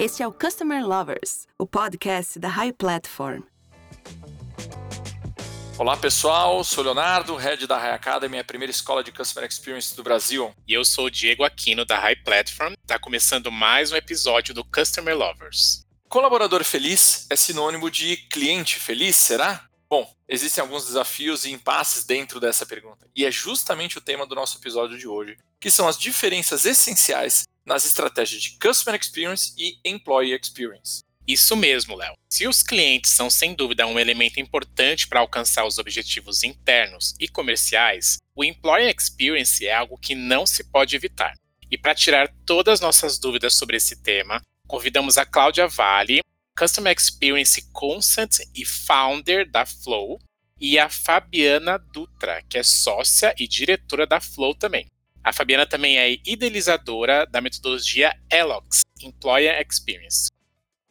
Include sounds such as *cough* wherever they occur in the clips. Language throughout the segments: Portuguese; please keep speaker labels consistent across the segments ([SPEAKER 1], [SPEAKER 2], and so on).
[SPEAKER 1] Este é o Customer Lovers, o podcast da High Platform.
[SPEAKER 2] Olá pessoal, sou Leonardo, head da High Academy, a primeira escola de Customer Experience do Brasil.
[SPEAKER 3] E eu sou o Diego Aquino da High Platform. Está começando mais um episódio do Customer Lovers.
[SPEAKER 2] Colaborador feliz é sinônimo de cliente feliz, será? Bom, existem alguns desafios e impasses dentro dessa pergunta, e é justamente o tema do nosso episódio de hoje, que são as diferenças essenciais nas estratégias de Customer Experience e Employee Experience.
[SPEAKER 3] Isso mesmo, Léo. Se os clientes são sem dúvida um elemento importante para alcançar os objetivos internos e comerciais, o Employee Experience é algo que não se pode evitar. E para tirar todas as nossas dúvidas sobre esse tema, convidamos a Cláudia Vale, Customer Experience Consult e founder da Flow, e a Fabiana Dutra, que é sócia e diretora da Flow também. A Fabiana também é idealizadora da metodologia ELOX, Employer Experience.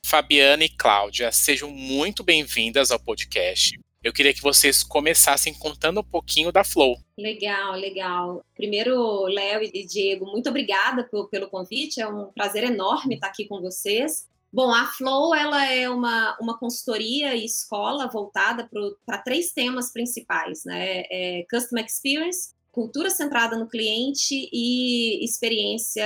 [SPEAKER 3] Fabiana e Cláudia, sejam muito bem-vindas ao podcast. Eu queria que vocês começassem contando um pouquinho da Flow.
[SPEAKER 4] Legal, legal. Primeiro, Léo e Diego, muito obrigada pelo convite. É um prazer enorme estar aqui com vocês. Bom, a Flow ela é uma, uma consultoria e escola voltada para três temas principais, né? É Customer Experience, cultura centrada no cliente e experiência,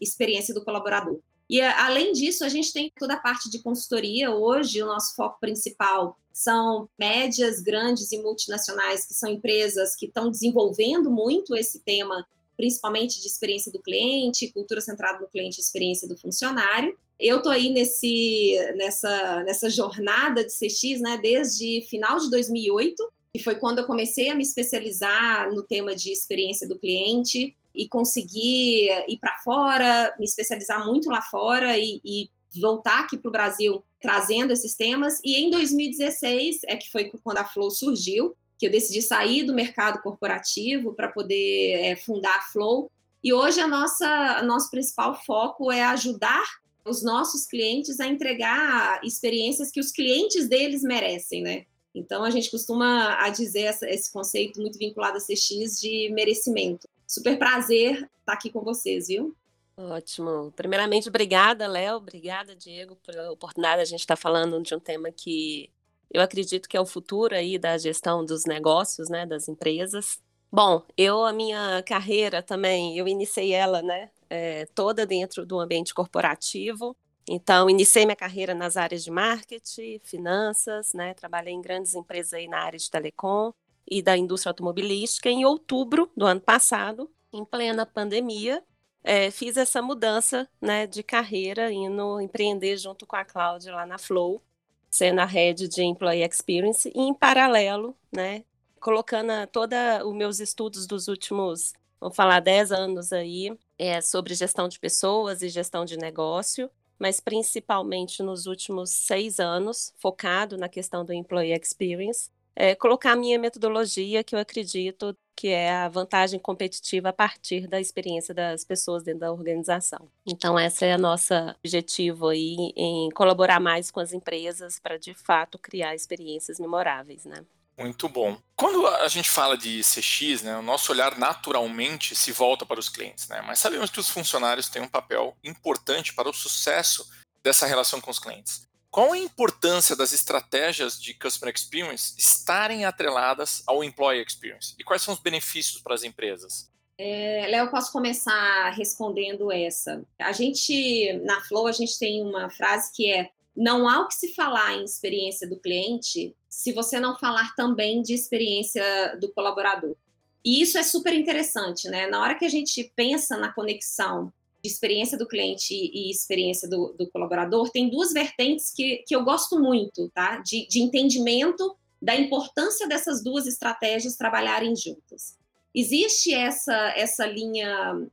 [SPEAKER 4] experiência do colaborador. E além disso, a gente tem toda a parte de consultoria. Hoje, o nosso foco principal são médias, grandes e multinacionais, que são empresas que estão desenvolvendo muito esse tema, principalmente de experiência do cliente, cultura centrada no cliente, experiência do funcionário. Eu estou aí nesse, nessa, nessa jornada de CX né, desde final de 2008, que foi quando eu comecei a me especializar no tema de experiência do cliente e conseguir ir para fora, me especializar muito lá fora e, e voltar aqui para o Brasil trazendo esses temas. E em 2016 é que foi quando a Flow surgiu, que eu decidi sair do mercado corporativo para poder é, fundar a Flow. E hoje a nossa, nosso principal foco é ajudar os nossos clientes a entregar experiências que os clientes deles merecem, né? Então a gente costuma a dizer essa, esse conceito muito vinculado a CX de merecimento. Super prazer estar aqui com vocês, viu?
[SPEAKER 5] Ótimo. Primeiramente, obrigada, Léo. Obrigada, Diego, pela oportunidade. A gente está falando de um tema que eu acredito que é o futuro aí da gestão dos negócios, né, das empresas. Bom, eu, a minha carreira também, eu iniciei ela, né, é, toda dentro do ambiente corporativo. Então, iniciei minha carreira nas áreas de marketing, finanças, né? Trabalhei em grandes empresas aí na área de telecom e da indústria automobilística. Em outubro do ano passado, em plena pandemia, é, fiz essa mudança né, de carreira, indo empreender junto com a Cláudia lá na Flow, sendo a head de Employee Experience, e em paralelo, né, colocando todos os meus estudos dos últimos, vamos falar, 10 anos aí, é, sobre gestão de pessoas e gestão de negócio, mas principalmente nos últimos seis anos, focado na questão do Employee Experience, é, colocar a minha metodologia, que eu acredito que é a vantagem competitiva a partir da experiência das pessoas dentro da organização. Então, esse é o nosso objetivo aí em colaborar mais com as empresas para, de fato, criar experiências memoráveis, né?
[SPEAKER 2] Muito bom. Quando a gente fala de CX, né, o nosso olhar naturalmente se volta para os clientes, né? Mas sabemos que os funcionários têm um papel importante para o sucesso dessa relação com os clientes. Qual a importância das estratégias de Customer Experience estarem atreladas ao Employee Experience? E quais são os benefícios para as empresas?
[SPEAKER 4] É, Léo, posso começar respondendo essa. A gente, na Flow, a gente tem uma frase que é não há o que se falar em experiência do cliente se você não falar também de experiência do colaborador. E isso é super interessante, né? Na hora que a gente pensa na conexão de experiência do cliente e experiência do, do colaborador, tem duas vertentes que, que eu gosto muito, tá? De, de entendimento da importância dessas duas estratégias trabalharem juntas. Existe essa, essa linha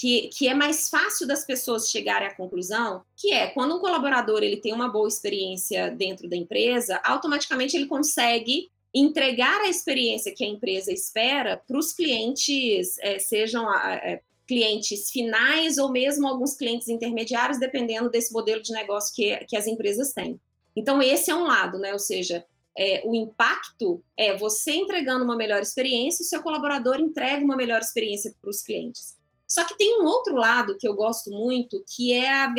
[SPEAKER 4] que, que é mais fácil das pessoas chegarem à conclusão, que é quando um colaborador ele tem uma boa experiência dentro da empresa, automaticamente ele consegue entregar a experiência que a empresa espera para os clientes, é, sejam é, clientes finais ou mesmo alguns clientes intermediários, dependendo desse modelo de negócio que, que as empresas têm. Então, esse é um lado, né? Ou seja, é, o impacto é você entregando uma melhor experiência, o seu colaborador entrega uma melhor experiência para os clientes. Só que tem um outro lado que eu gosto muito, que é a,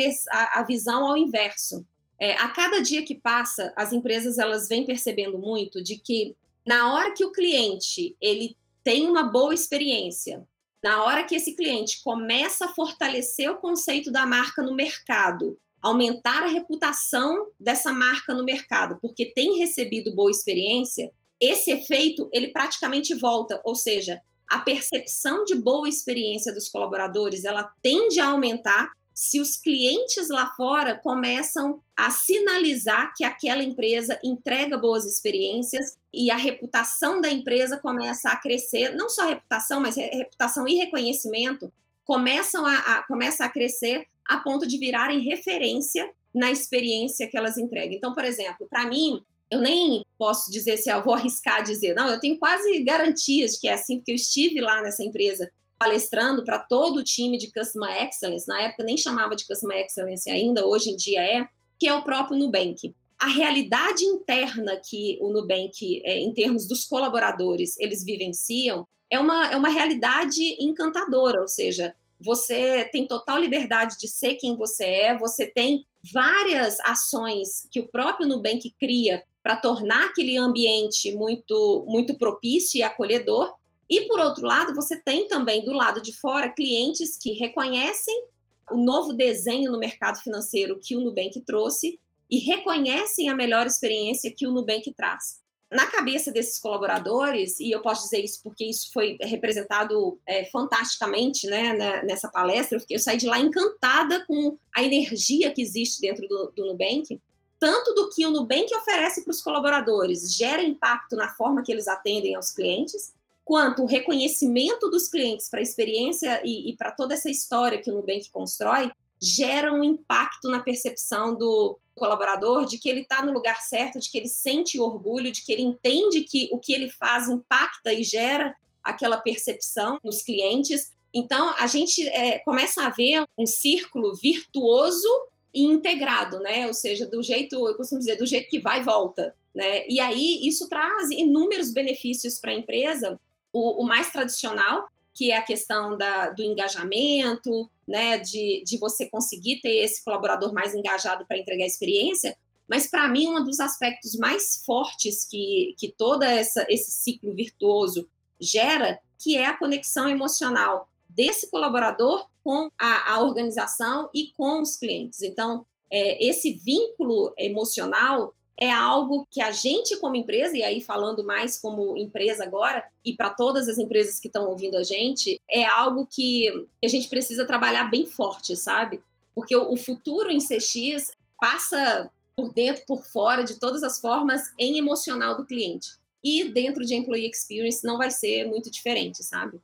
[SPEAKER 4] a, visão ao inverso. É, a cada dia que passa, as empresas elas vêm percebendo muito de que na hora que o cliente ele tem uma boa experiência, na hora que esse cliente começa a fortalecer o conceito da marca no mercado, aumentar a reputação dessa marca no mercado, porque tem recebido boa experiência, esse efeito ele praticamente volta, ou seja, a percepção de boa experiência dos colaboradores, ela tende a aumentar se os clientes lá fora começam a sinalizar que aquela empresa entrega boas experiências e a reputação da empresa começa a crescer, não só reputação, mas reputação e reconhecimento começam a, a, começa a crescer a ponto de virarem referência na experiência que elas entregam. Então, por exemplo, para mim, eu nem posso dizer se eu vou arriscar dizer, não, eu tenho quase garantias de que é assim, porque eu estive lá nessa empresa palestrando para todo o time de Customer Excellence, na época nem chamava de Customer Excellence ainda, hoje em dia é, que é o próprio Nubank. A realidade interna que o Nubank, é, em termos dos colaboradores, eles vivenciam, é uma, é uma realidade encantadora, ou seja, você tem total liberdade de ser quem você é, você tem várias ações que o próprio Nubank cria para tornar aquele ambiente muito, muito propício e acolhedor, e, por outro lado, você tem também do lado de fora clientes que reconhecem o novo desenho no mercado financeiro que o Nubank trouxe e reconhecem a melhor experiência que o Nubank traz. Na cabeça desses colaboradores, e eu posso dizer isso porque isso foi representado é, fantasticamente né, nessa palestra, eu, eu saí de lá encantada com a energia que existe dentro do, do Nubank, tanto do que o Nubank oferece para os colaboradores gera impacto na forma que eles atendem aos clientes, quanto o reconhecimento dos clientes para a experiência e, e para toda essa história que o Nubank constrói, gera um impacto na percepção do colaborador de que ele está no lugar certo, de que ele sente orgulho, de que ele entende que o que ele faz impacta e gera aquela percepção nos clientes. Então, a gente é, começa a ver um círculo virtuoso e integrado, né? Ou seja, do jeito, eu costumo dizer, do jeito que vai e volta, né? E aí isso traz inúmeros benefícios para a empresa, o, o mais tradicional, que é a questão da, do engajamento, né, de, de você conseguir ter esse colaborador mais engajado para entregar a experiência, mas para mim um dos aspectos mais fortes que, que todo essa, esse ciclo virtuoso gera, que é a conexão emocional desse colaborador com a, a organização e com os clientes. Então, é, esse vínculo emocional é algo que a gente, como empresa, e aí falando mais como empresa agora, e para todas as empresas que estão ouvindo a gente, é algo que a gente precisa trabalhar bem forte, sabe? Porque o futuro em CX passa por dentro, por fora, de todas as formas, em emocional do cliente. E dentro de Employee Experience não vai ser muito diferente, sabe?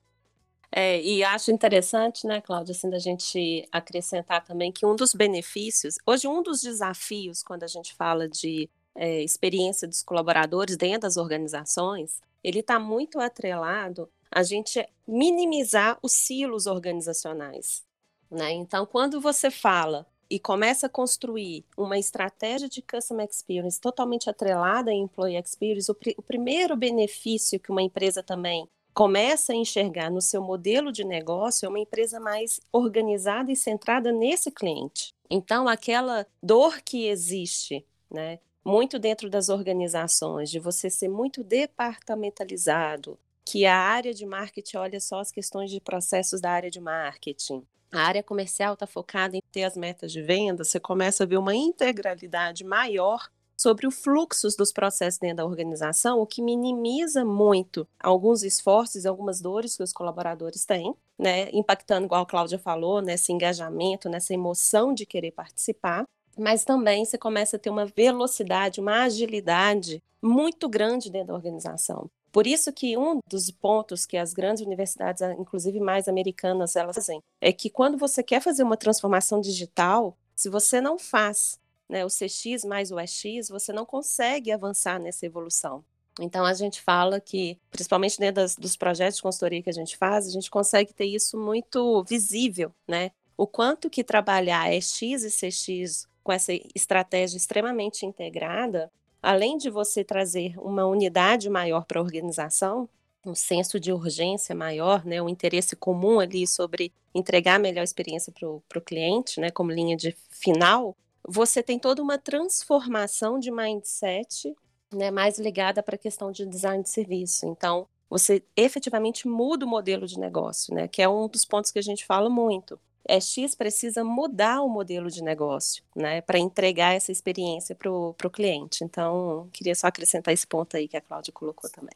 [SPEAKER 5] É, e acho interessante, né, Cláudia, assim, da gente acrescentar também que um dos benefícios, hoje um dos desafios quando a gente fala de é, experiência dos colaboradores dentro das organizações, ele está muito atrelado a gente minimizar os silos organizacionais. Né? Então, quando você fala e começa a construir uma estratégia de customer experience totalmente atrelada em employee experience, o, pr o primeiro benefício que uma empresa também começa a enxergar no seu modelo de negócio é uma empresa mais organizada e centrada nesse cliente. Então, aquela dor que existe, né, muito dentro das organizações, de você ser muito departamentalizado, que a área de marketing olha só as questões de processos da área de marketing. A área comercial está focada em ter as metas de venda, você começa a ver uma integralidade maior sobre o fluxo dos processos dentro da organização, o que minimiza muito alguns esforços e algumas dores que os colaboradores têm, né, impactando, igual a Cláudia falou, nesse engajamento, nessa emoção de querer participar mas também você começa a ter uma velocidade, uma agilidade muito grande dentro da organização. Por isso que um dos pontos que as grandes universidades, inclusive mais americanas, elas fazem, é que quando você quer fazer uma transformação digital, se você não faz né, o CX mais o EX, você não consegue avançar nessa evolução. Então a gente fala que, principalmente dentro das, dos projetos de consultoria que a gente faz, a gente consegue ter isso muito visível, né? O quanto que trabalhar EX e CX com essa estratégia extremamente integrada, além de você trazer uma unidade maior para a organização, um senso de urgência maior, né, um interesse comum ali sobre entregar a melhor experiência para o cliente, né, como linha de final, você tem toda uma transformação de mindset né, mais ligada para a questão de design de serviço. Então, você efetivamente muda o modelo de negócio, né, que é um dos pontos que a gente fala muito. É, X precisa mudar o modelo de negócio, né, para entregar essa experiência para o cliente. Então, queria só acrescentar esse ponto aí que a Cláudia colocou também.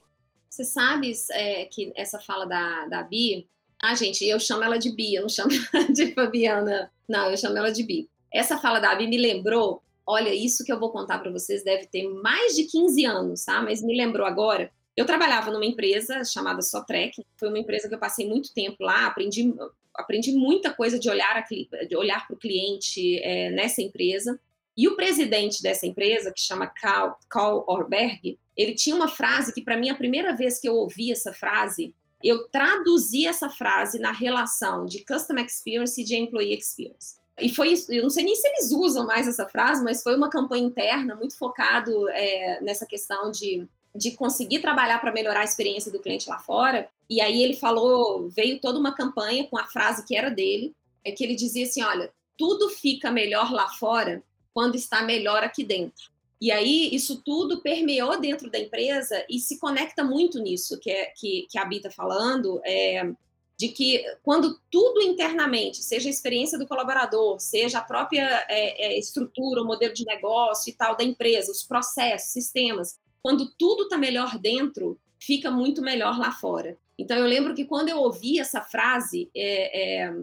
[SPEAKER 4] Você sabe é, que essa fala da, da Bi, ah, gente, eu chamo ela de Bi, eu não chamo *laughs* ela de Fabiana, não, eu chamo ela de Bi. Essa fala da Bi me lembrou, olha, isso que eu vou contar para vocês deve ter mais de 15 anos, tá? Mas me lembrou agora. Eu trabalhava numa empresa chamada Sotrec, foi uma empresa que eu passei muito tempo lá, aprendi, aprendi muita coisa de olhar, para o cliente é, nessa empresa. E o presidente dessa empresa, que chama Carl, Carl Orberg, ele tinha uma frase que, para mim, a primeira vez que eu ouvi essa frase, eu traduzi essa frase na relação de Customer Experience e de Employee Experience. E foi isso, eu não sei nem se eles usam mais essa frase, mas foi uma campanha interna muito focado é, nessa questão de, de conseguir trabalhar para melhorar a experiência do cliente lá fora. E aí ele falou, veio toda uma campanha com a frase que era dele, é que ele dizia assim, olha, tudo fica melhor lá fora quando está melhor aqui dentro. E aí isso tudo permeou dentro da empresa e se conecta muito nisso que, é, que, que a Bita está falando, é, de que quando tudo internamente, seja a experiência do colaborador, seja a própria é, é, estrutura, o modelo de negócio e tal da empresa, os processos, sistemas, quando tudo está melhor dentro, fica muito melhor lá fora. Então eu lembro que quando eu ouvi essa frase, é, é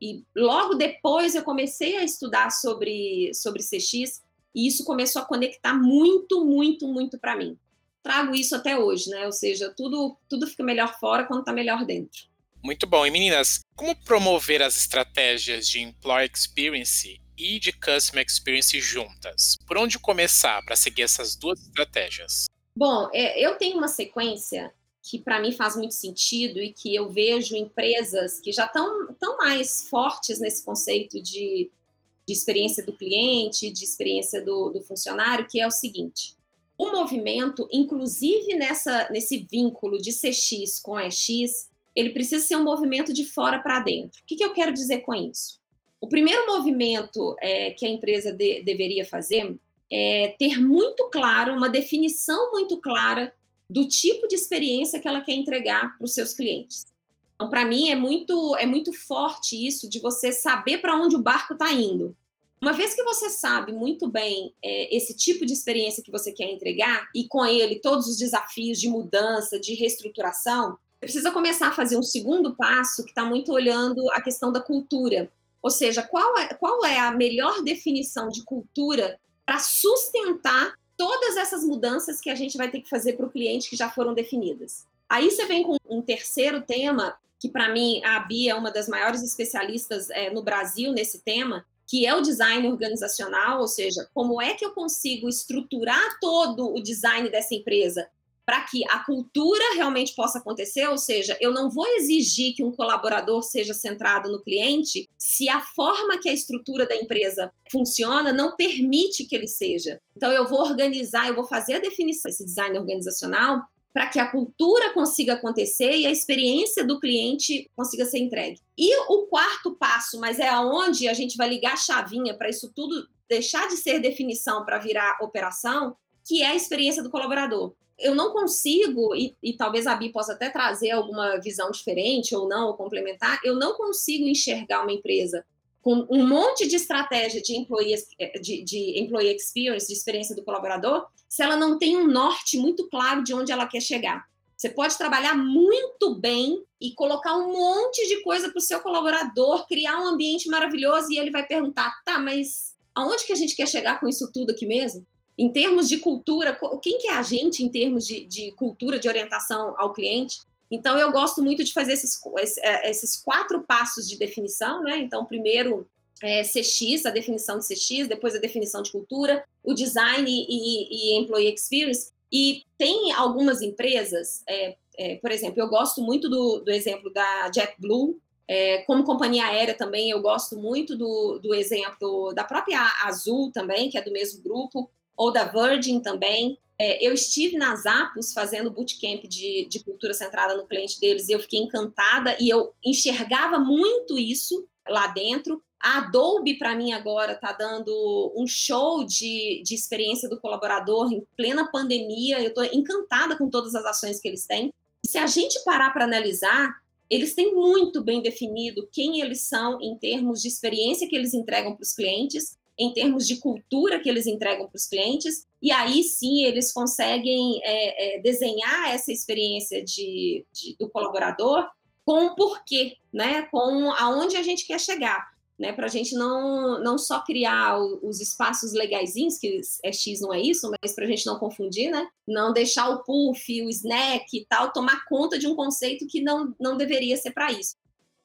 [SPEAKER 4] e logo depois eu comecei a estudar sobre, sobre CX, e isso começou a conectar muito, muito, muito para mim. Trago isso até hoje, né? Ou seja, tudo, tudo fica melhor fora quando está melhor dentro.
[SPEAKER 3] Muito bom. E meninas, como promover as estratégias de Employee Experience e de Customer Experience juntas? Por onde começar para seguir essas duas estratégias?
[SPEAKER 4] Bom, é, eu tenho uma sequência que para mim faz muito sentido e que eu vejo empresas que já estão tão mais fortes nesse conceito de, de experiência do cliente, de experiência do, do funcionário, que é o seguinte: o movimento, inclusive nessa, nesse vínculo de CX com EX, ele precisa ser um movimento de fora para dentro. O que, que, eu quero dizer com isso? O primeiro movimento é, que a empresa de, deveria fazer é ter muito claro, uma definição muito clara do tipo de experiência que ela quer entregar para os seus clientes. Então, para mim, é muito, é muito forte isso de você saber para onde o barco está indo. Uma vez que você sabe muito bem é, esse tipo de experiência que você quer entregar e com ele todos os desafios de mudança, de reestruturação, precisa começar a fazer um segundo passo que está muito olhando a questão da cultura. Ou seja, qual é, qual é a melhor definição de cultura para sustentar todas essas mudanças que a gente vai ter que fazer para o cliente que já foram definidas. Aí você vem com um terceiro tema, que para mim a Bia é uma das maiores especialistas é, no Brasil nesse tema, que é o design organizacional, ou seja, como é que eu consigo estruturar todo o design dessa empresa para que a cultura realmente possa acontecer, ou seja, eu não vou exigir que um colaborador seja centrado no cliente se a forma que a estrutura da empresa funciona não permite que ele seja. Então eu vou organizar, eu vou fazer a definição desse design organizacional para que a cultura consiga acontecer e a experiência do cliente consiga ser entregue. E o quarto passo, mas é aonde a gente vai ligar a chavinha para isso tudo deixar de ser definição para virar operação, que é a experiência do colaborador eu não consigo, e, e, talvez a Bi possa até trazer alguma visão diferente ou não, ou complementar, eu não consigo enxergar uma empresa com um monte de estratégia de employee, de, de employee experience, de experiência do colaborador, se ela não tem um norte muito claro de onde ela quer chegar. Você pode trabalhar muito bem e colocar um monte de coisa para o seu colaborador, criar um ambiente maravilhoso e ele vai perguntar: tá, mas aonde que a gente quer chegar com isso tudo aqui mesmo? Em termos de cultura, quem que é a gente em termos de, de cultura, de orientação ao cliente? Então, eu gosto muito de fazer esses, é, esses quatro passos de definição, né? Então, primeiro, é, CX, a definição de CX, depois a definição de cultura, o design e, e employee experience. E tem algumas empresas, é, é, por exemplo, eu gosto muito do, do exemplo da JetBlue, é, como companhia aérea também, eu gosto muito do, do exemplo da própria Azul também, que é do mesmo grupo ou da Virgin também. É, eu estive nas Apos fazendo bootcamp de, de cultura centrada no cliente deles e eu fiquei encantada e eu enxergava muito isso lá dentro. A Adobe, para mim, agora está dando um show de, de experiência do colaborador em plena pandemia. Eu estou encantada com todas as ações que eles têm. Se a gente parar para analisar, eles têm muito bem definido quem eles são em termos de experiência que eles entregam para os clientes, em termos de cultura que eles entregam para os clientes, e aí sim eles conseguem é, é, desenhar essa experiência de, de, do colaborador com o porquê, né? com aonde a gente quer chegar né, para a gente não, não só criar os espaços legaisinhos, que é X não é isso, mas para a gente não confundir, né, não deixar o puff, o snack e tal tomar conta de um conceito que não, não deveria ser para isso.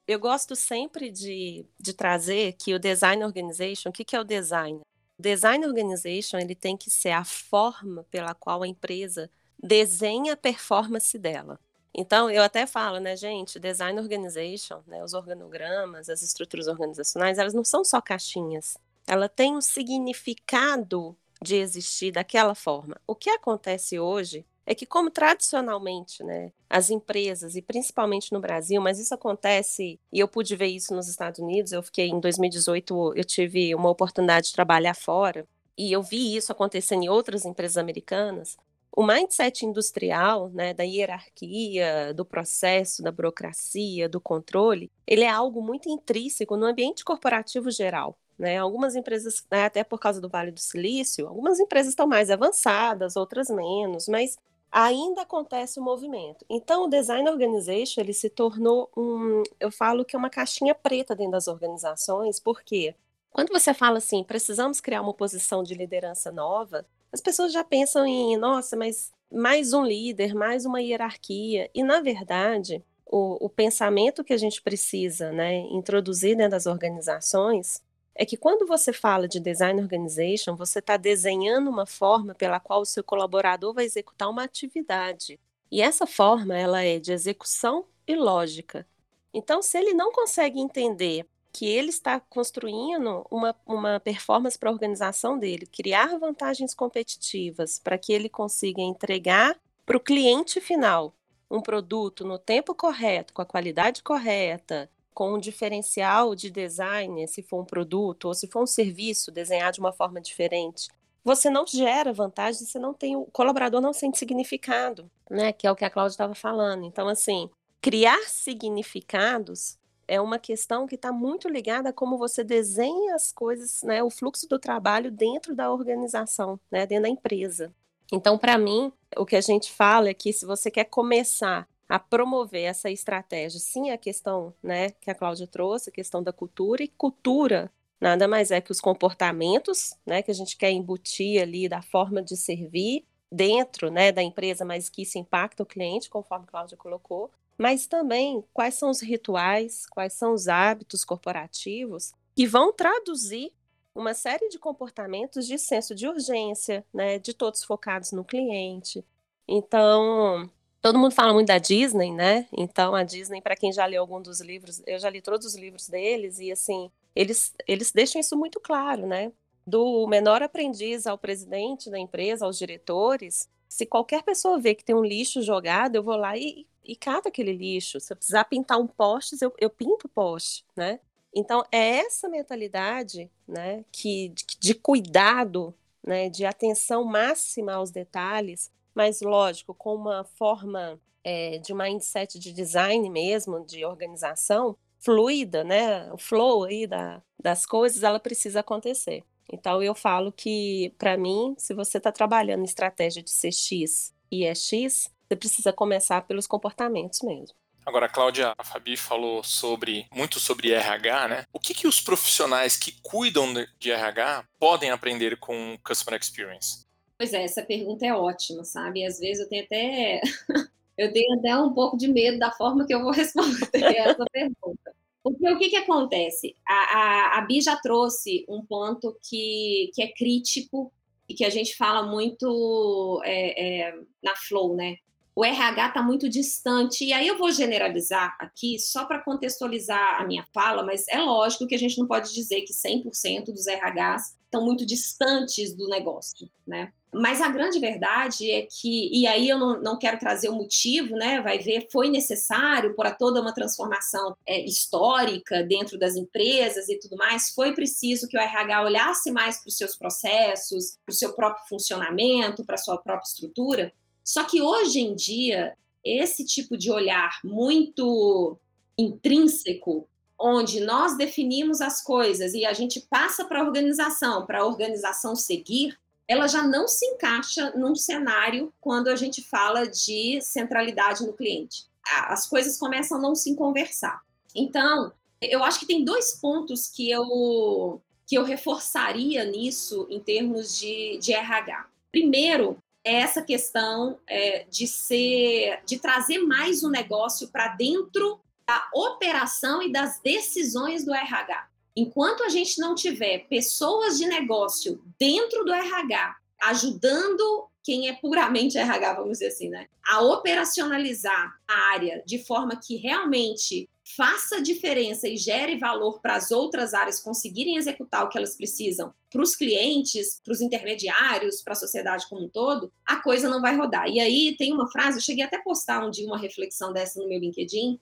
[SPEAKER 5] Eu gosto sempre de, de trazer que o design organization, o que, que é o design? Design organization ele tem que ser a forma pela qual a empresa desenha a performance dela. Então, eu até falo, né, gente, design organization, né, os organogramas, as estruturas organizacionais, elas não são só caixinhas. Ela tem um significado de existir daquela forma. O que acontece hoje é que, como tradicionalmente, né, as empresas, e principalmente no Brasil, mas isso acontece, e eu pude ver isso nos Estados Unidos, eu fiquei em 2018, eu tive uma oportunidade de trabalhar fora, e eu vi isso acontecendo em outras empresas americanas, o mindset industrial, né, da hierarquia, do processo, da burocracia, do controle, ele é algo muito intrínseco no ambiente corporativo geral. Né? Algumas empresas, né, até por causa do Vale do Silício, algumas empresas estão mais avançadas, outras menos, mas ainda acontece o movimento. Então, o design organization ele se tornou um, eu falo que é uma caixinha preta dentro das organizações, porque quando você fala assim, precisamos criar uma posição de liderança nova, as pessoas já pensam em, nossa, mas mais um líder, mais uma hierarquia. E, na verdade, o, o pensamento que a gente precisa né, introduzir dentro das organizações é que quando você fala de design organization, você está desenhando uma forma pela qual o seu colaborador vai executar uma atividade. E essa forma, ela é de execução e lógica. Então, se ele não consegue entender que ele está construindo uma, uma performance para a organização dele, criar vantagens competitivas para que ele consiga entregar para o cliente final um produto no tempo correto, com a qualidade correta, com um diferencial de design, se for um produto ou se for um serviço desenhado de uma forma diferente. Você não gera vantagem, você não tem o colaborador não sente significado, né? Que é o que a Cláudia estava falando. Então, assim, criar significados é uma questão que está muito ligada a como você desenha as coisas, né, o fluxo do trabalho dentro da organização, né, dentro da empresa. Então, para mim, o que a gente fala é que se você quer começar a promover essa estratégia, sim, a questão né, que a Cláudia trouxe, a questão da cultura, e cultura nada mais é que os comportamentos né, que a gente quer embutir ali da forma de servir dentro né, da empresa, mas que isso impacta o cliente, conforme a Cláudia colocou, mas também quais são os rituais, quais são os hábitos corporativos que vão traduzir uma série de comportamentos de senso de urgência, né, de todos focados no cliente. Então, todo mundo fala muito da Disney, né? Então, a Disney, para quem já leu algum dos livros, eu já li todos os livros deles e assim, eles eles deixam isso muito claro, né? Do menor aprendiz ao presidente da empresa, aos diretores, se qualquer pessoa vê que tem um lixo jogado, eu vou lá e, e cato aquele lixo. Se eu precisar pintar um poste, eu, eu pinto o poste, né? Então, é essa mentalidade né, que, de, de cuidado, né, de atenção máxima aos detalhes, mas, lógico, com uma forma é, de mindset de design mesmo, de organização, fluida, né, o flow aí da, das coisas, ela precisa acontecer. Então, eu falo que, para mim, se você está trabalhando estratégia de CX e é X, você precisa começar pelos comportamentos mesmo.
[SPEAKER 2] Agora, a Cláudia, a Fabi falou sobre muito sobre RH, né? O que, que os profissionais que cuidam de RH podem aprender com Customer Experience?
[SPEAKER 4] Pois é, essa pergunta é ótima, sabe? Às vezes eu tenho até *laughs* eu tenho até um pouco de medo da forma que eu vou *laughs* responder essa pergunta. Porque o que, que acontece? A, a, a Bi já trouxe um ponto que, que é crítico e que a gente fala muito é, é, na Flow, né? O RH está muito distante, e aí eu vou generalizar aqui só para contextualizar a minha fala, mas é lógico que a gente não pode dizer que 100% dos RHs estão muito distantes do negócio, né? Mas a grande verdade é que, e aí eu não, não quero trazer o motivo, né? Vai ver, foi necessário para toda uma transformação é, histórica dentro das empresas e tudo mais, foi preciso que o RH olhasse mais para os seus processos, para o seu próprio funcionamento, para a sua própria estrutura. Só que hoje em dia, esse tipo de olhar muito intrínseco, onde nós definimos as coisas e a gente passa para a organização, para a organização seguir, ela já não se encaixa num cenário quando a gente fala de centralidade no cliente. As coisas começam a não se conversar. Então, eu acho que tem dois pontos que eu, que eu reforçaria nisso em termos de, de RH. Primeiro, é essa questão é, de ser, de trazer mais o negócio para dentro da operação e das decisões do RH. Enquanto a gente não tiver pessoas de negócio dentro do RH ajudando quem é puramente RH, vamos dizer assim, né, a operacionalizar a área de forma que realmente faça diferença e gere valor para as outras áreas conseguirem executar o que elas precisam para os clientes, para os intermediários, para a sociedade como um todo, a coisa não vai rodar. E aí tem uma frase, eu cheguei até a postar um dia uma reflexão dessa no meu LinkedIn,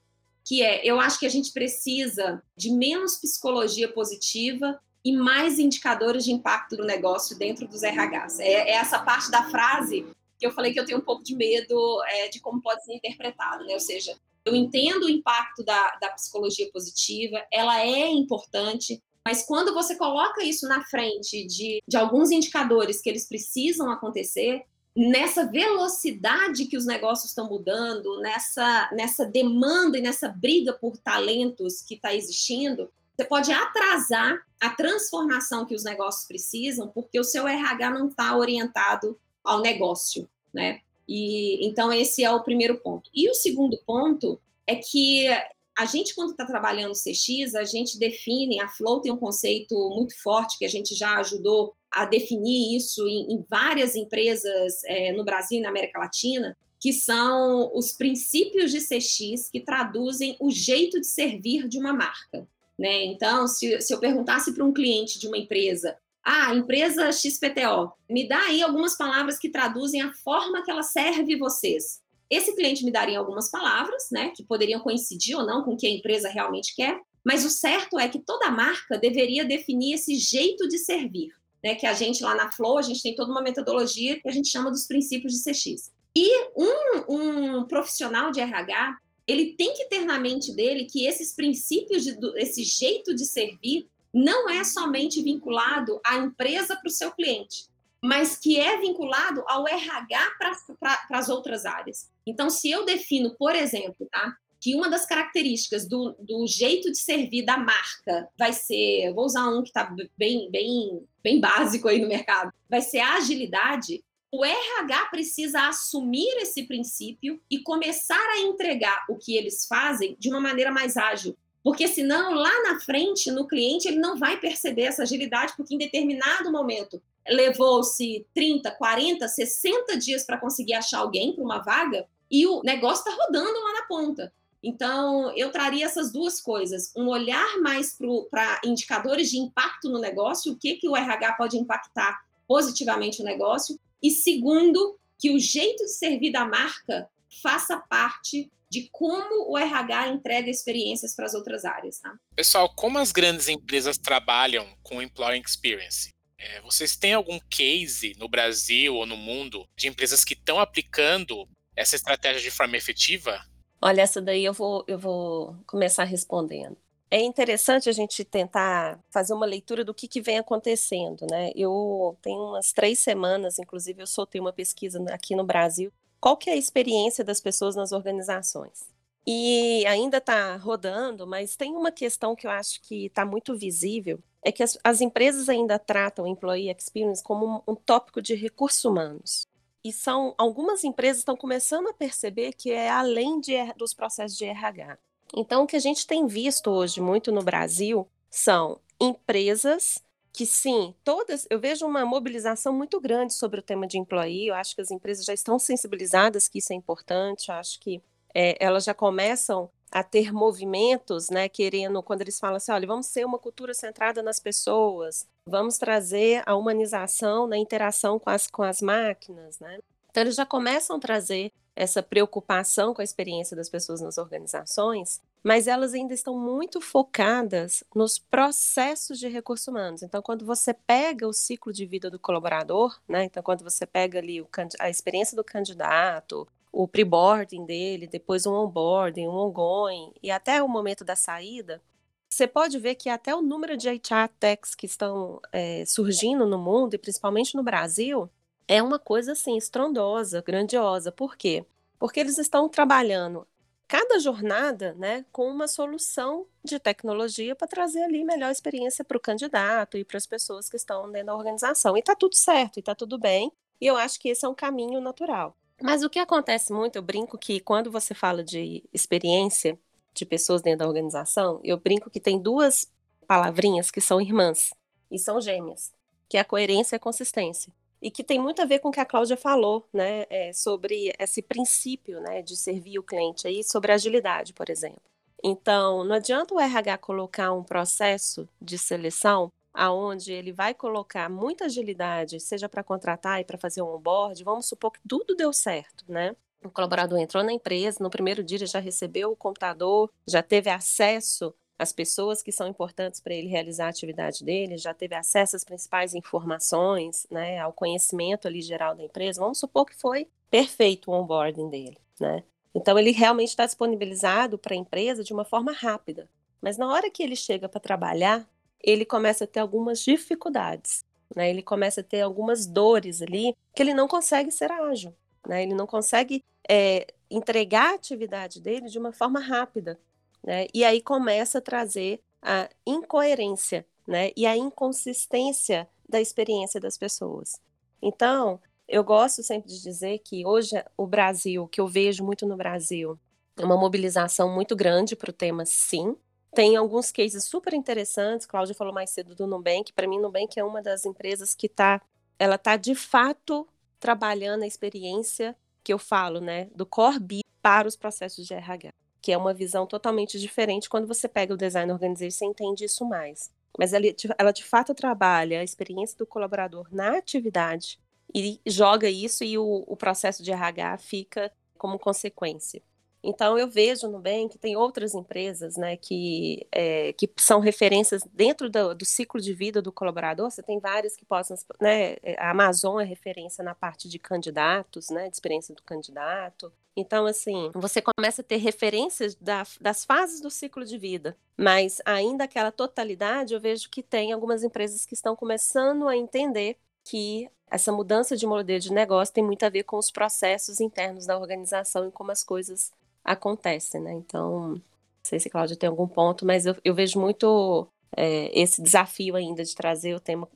[SPEAKER 4] que é: eu acho que a gente precisa de menos psicologia positiva e mais indicadores de impacto do negócio dentro dos RHs. É, é essa parte da frase que eu falei que eu tenho um pouco de medo é, de como pode ser interpretado, né? Ou seja, eu entendo o impacto da, da psicologia positiva, ela é importante, mas quando você coloca isso na frente de, de alguns indicadores que eles precisam acontecer, nessa velocidade que os negócios estão mudando, nessa, nessa demanda e nessa briga por talentos que está existindo, você pode atrasar a transformação que os negócios precisam, porque o seu RH não está orientado ao negócio, né? E então esse é o primeiro ponto. E o segundo ponto é que a gente, quando está trabalhando CX, a gente define, a Flow tem um conceito muito forte que a gente já ajudou a definir isso em, em várias empresas é, no Brasil e na América Latina, que são os princípios de CX que traduzem o jeito de servir de uma marca. Né? Então, se, se eu perguntasse para um cliente de uma empresa, ah, empresa XPTO, me dá aí algumas palavras que traduzem a forma que ela serve vocês. Esse cliente me daria algumas palavras, né, que poderiam coincidir ou não com o que a empresa realmente quer, mas o certo é que toda marca deveria definir esse jeito de servir, né, que a gente lá na Flow, a gente tem toda uma metodologia que a gente chama dos princípios de CX. E um, um profissional de RH, ele tem que ter na mente dele que esses princípios, de, esse jeito de servir, não é somente vinculado à empresa para o seu cliente, mas que é vinculado ao RH para as outras áreas. Então, se eu defino, por exemplo, tá, que uma das características do, do jeito de servir da marca vai ser, vou usar um que está bem, bem, bem básico aí no mercado, vai ser a agilidade. O RH precisa assumir esse princípio e começar a entregar o que eles fazem de uma maneira mais ágil, porque senão lá na frente, no cliente, ele não vai perceber essa agilidade, porque em determinado momento levou-se 30, 40, 60 dias para conseguir achar alguém para uma vaga e o negócio está rodando lá na ponta. Então, eu traria essas duas coisas: um olhar mais para indicadores de impacto no negócio, o que, que o RH pode impactar positivamente o negócio, e segundo, que o jeito de servir da marca faça parte de como o RH entrega experiências para as outras áreas. Tá?
[SPEAKER 3] Pessoal, como as grandes empresas trabalham com o Employee Experience? É, vocês têm algum case no Brasil ou no mundo de empresas que estão aplicando essa estratégia de forma efetiva?
[SPEAKER 5] Olha, essa daí eu vou, eu vou começar respondendo. É interessante a gente tentar fazer uma leitura do que, que vem acontecendo, né? Eu tenho umas três semanas, inclusive, eu soltei uma pesquisa aqui no Brasil. Qual que é a experiência das pessoas nas organizações? E ainda está rodando, mas tem uma questão que eu acho que está muito visível, é que as, as, empresas ainda tratam o employee experience como um, um tópico de recursos humanos. E são algumas empresas estão começando a perceber que é além de, dos processos de RH. Então, o que a gente tem visto hoje muito no Brasil são empresas que sim, todas, eu vejo uma mobilização muito grande sobre o tema de employee, eu acho que as empresas já estão sensibilizadas que isso é importante, eu acho que é, elas já começam a ter movimentos, né, querendo, quando eles falam assim, olha, vamos ser uma cultura centrada nas pessoas, vamos trazer a humanização na interação com as, com as máquinas, né? Então, eles já começam a trazer essa preocupação com a experiência das pessoas nas organizações, mas elas ainda estão muito focadas nos processos de recursos humanos. Então, quando você pega o ciclo de vida do colaborador, né? Então, quando você pega ali o, a experiência do candidato, o pre-boarding dele, depois um onboarding, um ongoing e até o momento da saída, você pode ver que até o número de HR techs que estão é, surgindo no mundo, e principalmente no Brasil, é uma coisa assim estrondosa, grandiosa. Por quê? Porque eles estão trabalhando cada jornada, né, com uma solução de tecnologia para trazer ali melhor experiência para o candidato e para as pessoas que estão dentro da organização. E está tudo certo, e está tudo bem. E eu acho que esse é um caminho natural. Mas o que acontece muito, eu brinco que quando você fala de experiência de pessoas dentro da organização, eu brinco que tem duas palavrinhas que são irmãs e são gêmeas, que é a coerência e a consistência e que tem muito a ver com o que a Cláudia falou, né, é, sobre esse princípio, né, de servir o cliente aí, sobre agilidade, por exemplo. Então, não adianta o RH colocar um processo de seleção aonde ele vai colocar muita agilidade, seja para contratar e para fazer um onboard, vamos supor que tudo deu certo, né? O colaborador entrou na empresa, no primeiro dia já recebeu o computador, já teve acesso as pessoas que são importantes para ele realizar a atividade dele, já teve acesso às principais informações, né, ao conhecimento ali geral da empresa, vamos supor que foi perfeito o onboarding dele, né? Então ele realmente está disponibilizado para a empresa de uma forma rápida. Mas na hora que ele chega para trabalhar, ele começa a ter algumas dificuldades, né? Ele começa a ter algumas dores ali que ele não consegue ser ágil, né? Ele não consegue é, entregar a atividade dele de uma forma rápida, né? E aí começa a trazer a incoerência, né? E a inconsistência da experiência das pessoas. Então, eu gosto sempre de dizer que hoje o Brasil, que eu vejo muito no Brasil, é uma mobilização muito grande para o tema, sim. Tem alguns cases super interessantes. Cláudia falou mais cedo do Nubank. Para mim, Nubank é uma das empresas que está, ela está de fato trabalhando a experiência que eu falo, né, do core B para os processos de RH que é uma visão totalmente diferente. Quando você pega o design organization, você entende isso mais. Mas ela, ela de fato trabalha a experiência do colaborador na atividade e joga isso e o, o processo de RH fica como consequência. Então eu vejo no bem que tem outras empresas, né, que, é, que são referências dentro do, do, ciclo de vida do colaborador. Você tem várias que possam, né, a Amazon é referência na parte de candidatos, né, de experiência do candidato. Então, assim, você começa a ter referências da, das fases do ciclo de vida, mas ainda aquela totalidade, eu vejo que tem algumas empresas que estão começando a entender que essa mudança de modelo de negócio tem muito a ver com os processos internos da organização e como as coisas acontecem, né? Então, não sei se Cláudia tem algum ponto, mas eu, eu vejo muito é, esse desafio ainda de trazer o tema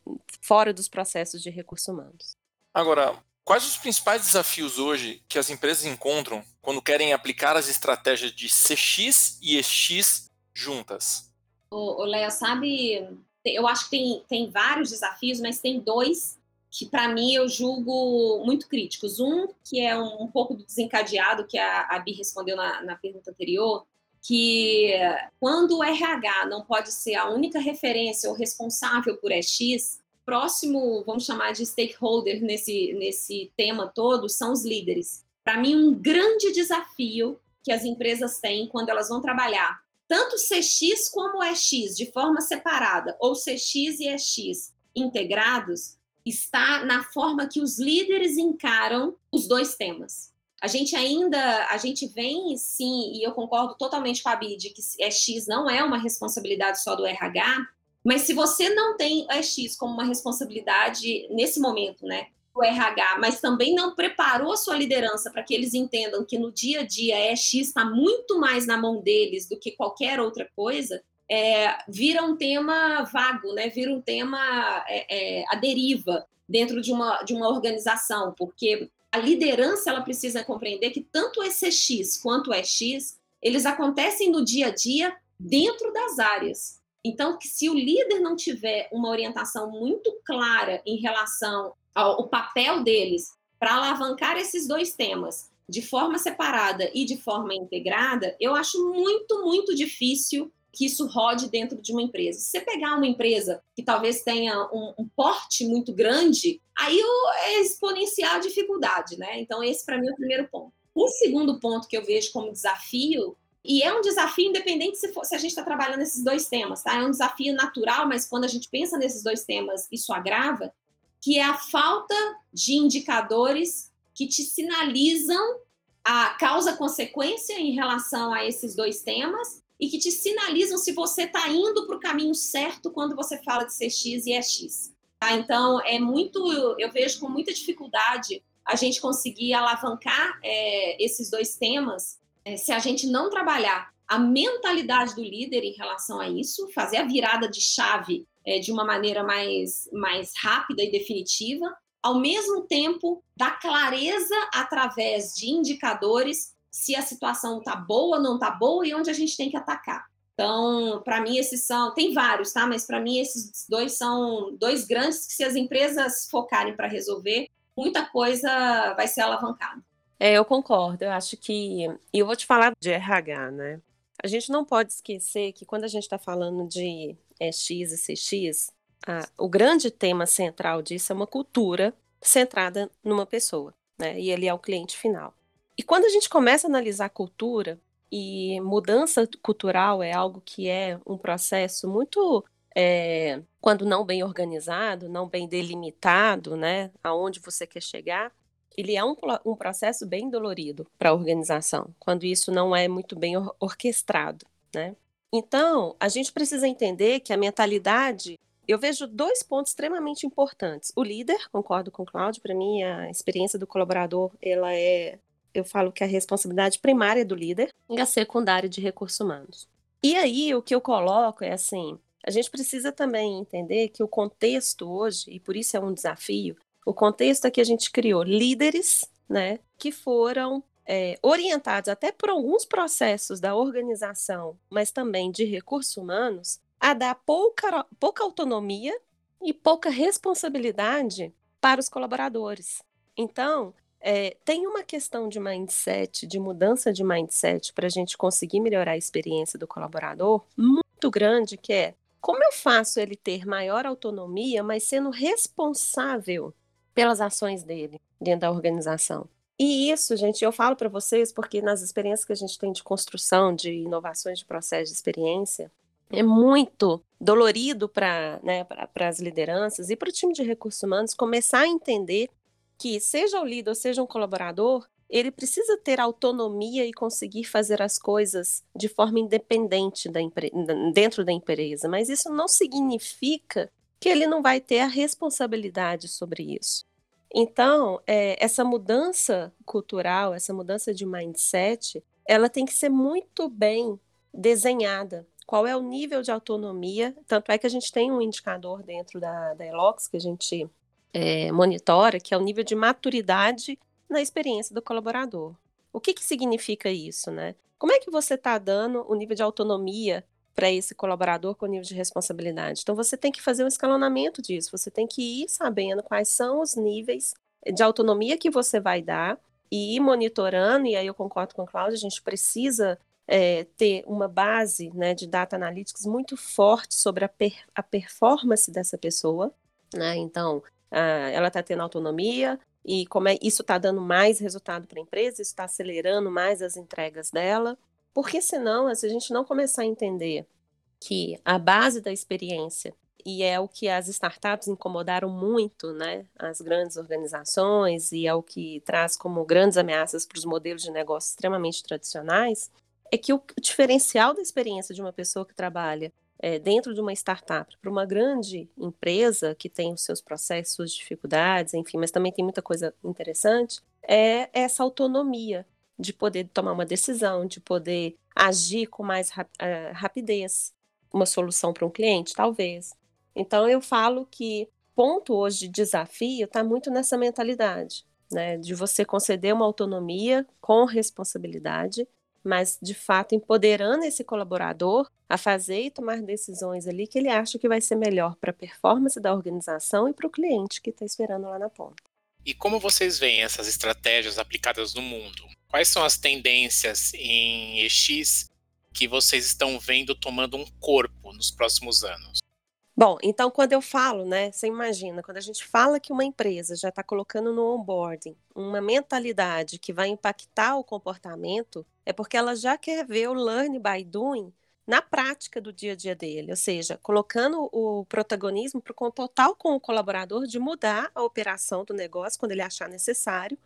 [SPEAKER 5] fora dos processos de recursos humanos.
[SPEAKER 2] Agora, Quais os principais desafios hoje que as empresas encontram quando querem aplicar as estratégias de CX e EX juntas?
[SPEAKER 4] O, Léo, sabe, eu acho que tem, tem vários desafios, mas tem dois que para mim eu julgo muito críticos. Um que é um, um pouco do desencadeado que a, a Bi respondeu na, na pergunta anterior, que quando o RH não pode ser a única referência ou responsável por EX, próximo, vamos chamar de stakeholder nesse, nesse tema todo, são os líderes. Para mim, um grande desafio que as empresas têm quando elas vão trabalhar tanto CX como EX de forma separada, ou CX e EX integrados, está na forma que os líderes encaram os dois temas. A gente ainda, a gente vem sim, e eu concordo totalmente com a Bid, que EX não é uma responsabilidade só do RH, mas se você não tem EX como uma responsabilidade nesse momento, né, o RH, mas também não preparou a sua liderança para que eles entendam que no dia a dia EX está muito mais na mão deles do que qualquer outra coisa, é, vira um tema vago, né? Vira um tema é, é, a deriva dentro de uma, de uma organização, porque a liderança ela precisa compreender que tanto o ECX quanto o EX eles acontecem no dia a dia dentro das áreas. Então, que se o líder não tiver uma orientação muito clara em relação ao papel deles para alavancar esses dois temas, de forma separada e de forma integrada, eu acho muito, muito difícil que isso rode dentro de uma empresa. Se você pegar uma empresa que talvez tenha um, um porte muito grande, aí é exponencial a dificuldade, né? Então, esse para mim é o primeiro ponto. O segundo ponto que eu vejo como desafio, e é um desafio independente se, for, se a gente está trabalhando nesses dois temas, tá? É um desafio natural, mas quando a gente pensa nesses dois temas, isso agrava, que é a falta de indicadores que te sinalizam a causa-consequência em relação a esses dois temas e que te sinalizam se você está indo para o caminho certo quando você fala de ser X e é X. Tá? Então, é muito, eu vejo com muita dificuldade a gente conseguir alavancar é, esses dois temas é, se a gente não trabalhar a mentalidade do líder em relação a isso, fazer a virada de chave é, de uma maneira mais, mais rápida e definitiva, ao mesmo tempo dar clareza através de indicadores se a situação está boa, não está boa e onde a gente tem que atacar. Então, para mim, esses são. Tem vários, tá? Mas para mim, esses dois são dois grandes que, se as empresas focarem para resolver, muita coisa vai ser alavancada.
[SPEAKER 5] É, eu concordo. Eu acho que. E eu vou te falar de RH, né? A gente não pode esquecer que quando a gente está falando de é, X e CX, a, o grande tema central disso é uma cultura centrada numa pessoa, né? E ele é o cliente final. E quando a gente começa a analisar cultura, e mudança cultural é algo que é um processo muito, é, quando não bem organizado, não bem delimitado, né, aonde você quer chegar, ele é um, um processo bem dolorido para a organização, quando isso não é muito bem or orquestrado, né? Então, a gente precisa entender que a mentalidade eu vejo dois pontos extremamente importantes. O líder, concordo com o Cláudio, para mim a experiência do colaborador, ela é eu falo que é a responsabilidade primária do líder e a secundária de recursos humanos. E aí, o que eu coloco é assim: a gente precisa também entender que o contexto hoje, e por isso é um desafio, o contexto é que a gente criou líderes, né, que foram é, orientados até por alguns processos da organização, mas também de recursos humanos, a dar pouca, pouca autonomia e pouca responsabilidade para os colaboradores. Então, é, tem uma questão de mindset, de mudança de mindset, para a gente conseguir melhorar a experiência do colaborador muito grande, que é como eu faço ele ter maior autonomia, mas sendo responsável pelas ações dele dentro da organização. E isso, gente, eu falo para vocês porque nas experiências que a gente tem de construção, de inovações de processo de experiência, é muito dolorido para né, as lideranças e para o time de recursos humanos começar a entender que, seja o líder seja um colaborador, ele precisa ter autonomia e conseguir fazer as coisas de forma independente da dentro da empresa, mas isso não significa que ele não vai ter a responsabilidade sobre isso. Então, é, essa mudança cultural, essa mudança de mindset, ela tem que ser muito bem desenhada. Qual é o nível de autonomia? Tanto é que a gente tem um indicador dentro da, da Elox que a gente é, monitora, que é o nível de maturidade na experiência do colaborador. O que, que significa isso, né? Como é que você está dando o nível de autonomia para esse colaborador com o nível de responsabilidade? Então, você tem que fazer um escalonamento disso, você tem que ir sabendo quais são os níveis de autonomia que você vai dar e ir monitorando, e aí eu concordo com a Cláudia, a gente precisa é, ter uma base né, de data analytics muito forte sobre a, per a performance dessa pessoa, né? Então, ah, ela está tendo autonomia e como é, isso está dando mais resultado para a empresa, isso está acelerando mais as entregas dela. Porque senão, se a gente não começar a entender que a base da experiência e é o que as startups incomodaram muito, né, as grandes organizações e é o que traz como grandes ameaças para os modelos de negócio extremamente tradicionais, é que o diferencial da experiência de uma pessoa que trabalha é, dentro de uma startup para uma grande empresa que tem os seus processos, suas dificuldades, enfim, mas também tem muita coisa interessante, é essa autonomia de poder tomar uma decisão, de poder agir com mais rap uh, rapidez, uma solução para um cliente, talvez. Então eu falo que ponto hoje de desafio está muito nessa mentalidade, né, de você conceder uma autonomia com responsabilidade mas de fato empoderando esse colaborador a fazer e tomar decisões ali que ele acha que vai ser melhor para a performance da organização e para o cliente que está esperando lá na ponta.
[SPEAKER 3] E como vocês veem essas estratégias aplicadas no mundo? quais são as tendências em EX que vocês estão vendo tomando um corpo nos próximos anos?
[SPEAKER 5] Bom, então quando eu falo, né, você imagina, quando a gente fala que uma empresa já está colocando no onboarding uma mentalidade que vai impactar o comportamento, é porque ela já quer ver o learn by doing na prática do dia a dia dele, ou seja, colocando o protagonismo para o total com o colaborador de mudar a operação do negócio quando ele achar necessário,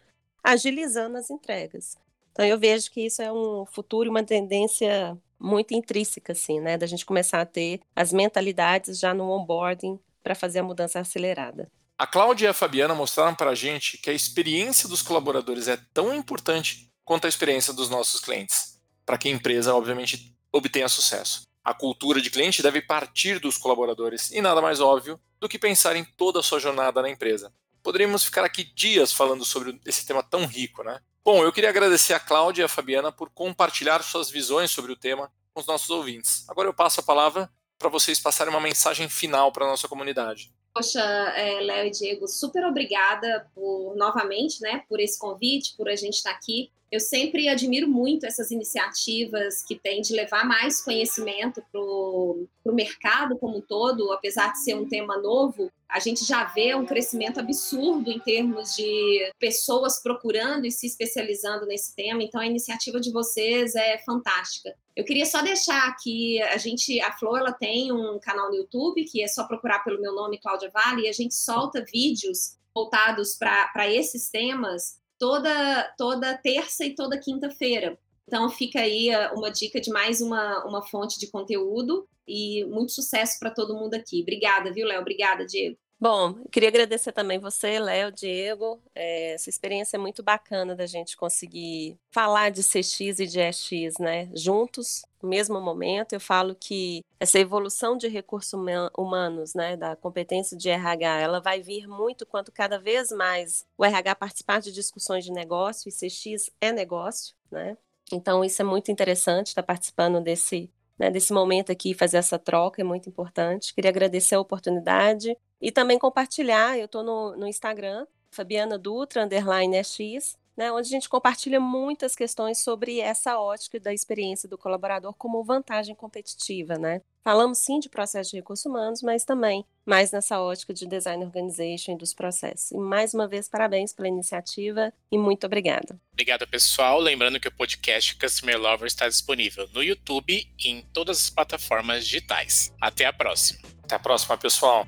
[SPEAKER 5] agilizando as entregas. Então eu vejo que isso é um futuro, uma tendência muito intrínseca, assim, né? Da gente começar a ter as mentalidades já no onboarding para fazer a mudança acelerada.
[SPEAKER 2] A Cláudia e a Fabiana mostraram para a gente que a experiência dos colaboradores é tão importante quanto a experiência dos nossos clientes, para que a empresa, obviamente, obtenha sucesso. A cultura de cliente deve partir dos colaboradores e nada mais óbvio do que pensar em toda a sua jornada na empresa. Poderíamos ficar aqui dias falando sobre esse tema tão rico, né? Bom, eu queria agradecer a Cláudia e a Fabiana por compartilhar suas visões sobre o tema com os nossos ouvintes. Agora eu passo a palavra para vocês passarem uma mensagem final para a nossa comunidade.
[SPEAKER 4] Poxa, é, Léo e Diego, super obrigada por novamente, né, por esse convite, por a gente estar aqui. Eu sempre admiro muito essas iniciativas que têm de levar mais conhecimento para o mercado como um todo, apesar de ser um tema novo, a gente já vê um crescimento absurdo em termos de pessoas procurando e se especializando nesse tema. Então a iniciativa de vocês é fantástica. Eu queria só deixar aqui, a gente, a Flor, ela tem um canal no YouTube que é só procurar pelo meu nome, Cláudia Vale, e a gente solta vídeos voltados para esses temas toda, toda terça e toda quinta-feira. Então fica aí eh, uma dica de mais uma, uma fonte de conteúdo e muito sucesso para todo mundo aqui. Obrigada, viu, Léo? Obrigada, Diego.
[SPEAKER 5] Bom, queria agradecer também você, Léo, Diego. É, essa experiência é muito bacana da gente conseguir falar de CX e de EX, né? Juntos, no mesmo momento. Eu falo que essa evolução de recursos humanos, né, da competência de RH, ela vai vir muito quanto cada vez mais o RH participar de discussões de negócio, e CX é negócio, né? Então, isso é muito interessante estar participando desse, né, desse momento aqui, fazer essa troca é muito importante. Queria agradecer a oportunidade e também compartilhar, eu estou no, no Instagram, Fabiana Dutra, underline X, né, onde a gente compartilha muitas questões sobre essa ótica da experiência do colaborador como vantagem competitiva, né? Falamos sim de processo de recursos humanos, mas também mais nessa ótica de design organization e dos processos. E mais uma vez, parabéns pela iniciativa e muito obrigada.
[SPEAKER 3] Obrigado, pessoal. Lembrando que o podcast Customer Lover está disponível no YouTube e em todas as plataformas digitais. Até a próxima.
[SPEAKER 2] Até a próxima, pessoal.